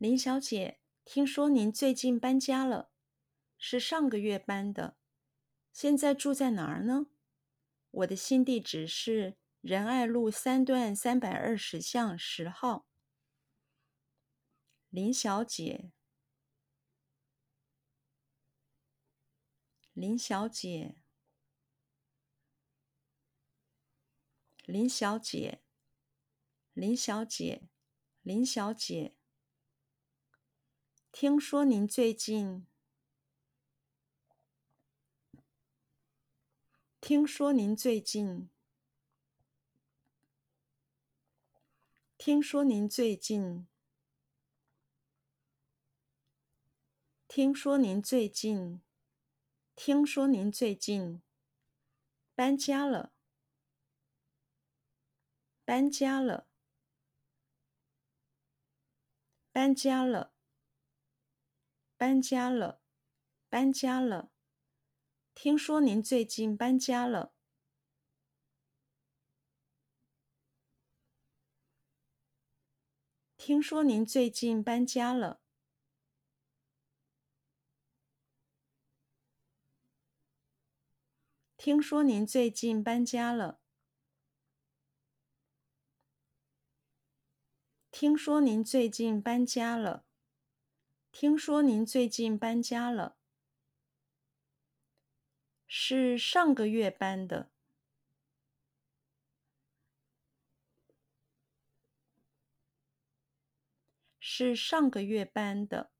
林小姐，听说您最近搬家了，是上个月搬的，现在住在哪儿呢？我的新地址是仁爱路三段三百二十巷十号。林小姐，林小姐，林小姐，林小姐，林小姐。听说您最近，听说您最近，听说您最近，听说您最近，听说您最近搬家了，搬家了，搬家了。搬家了，搬家了。听说您最近搬家了。听说您最近搬家了。听说您最近搬家了。听说您最近搬家了。听说您最近搬家了，是上个月搬的，是上个月搬的，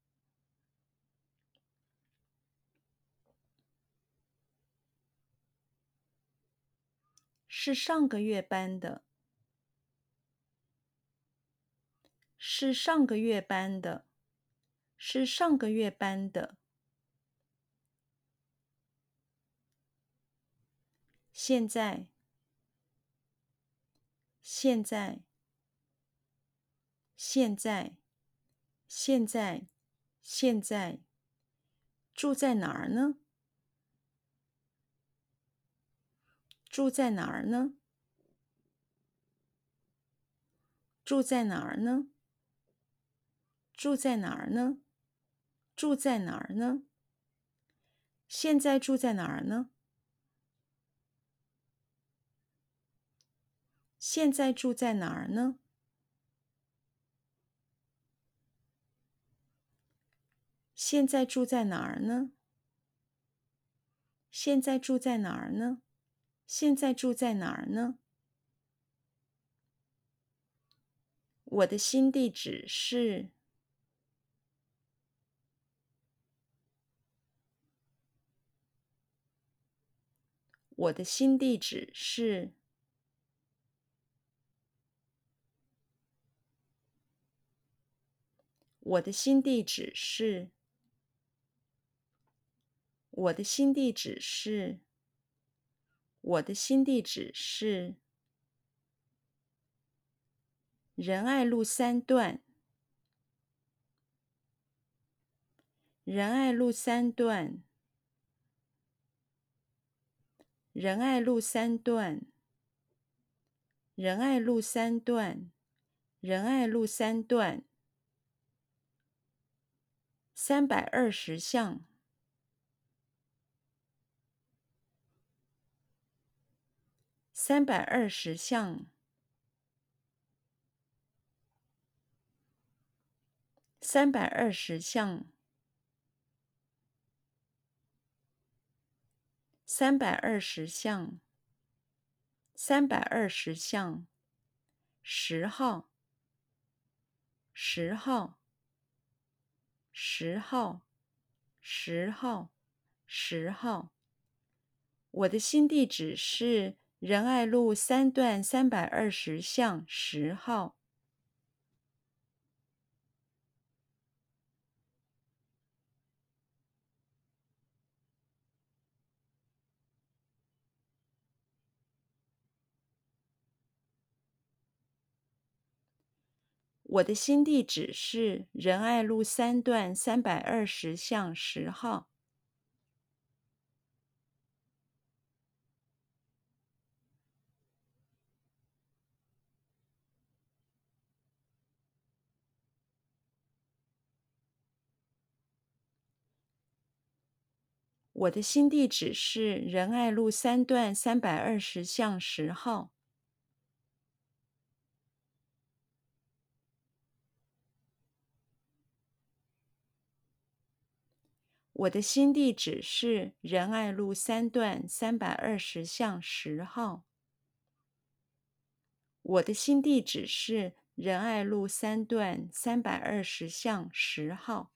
是上个月搬的，是上个月搬的。是上个月搬的。现在，现在，现在，现在，现在，住在哪儿呢？住在哪儿呢？住在哪儿呢？住在哪儿呢？住在哪儿呢？现在住在哪儿呢？现在住在哪儿呢？现在住在哪儿呢？现在住在哪儿呢？现在住在哪儿呢？我的新地址是。我的新地址是。我的新地址是。我的新地址是。我的新地址是。仁爱路三段。仁爱路三段。仁爱路三段，仁爱路三段，仁爱路三段，三百二十巷，三百二十巷，三百二十巷。三百二十巷，三百二十巷，十号，十号，十号，十号，十号。我的新地址是仁爱路三段三百二十巷十号。我的新地址是仁爱路三段三百二十巷十号。我的新地址是仁爱路三段三百二十巷十号我的新地址是仁爱路三段三百二十巷十号。我的新地址是仁爱路三段三百二十巷十号。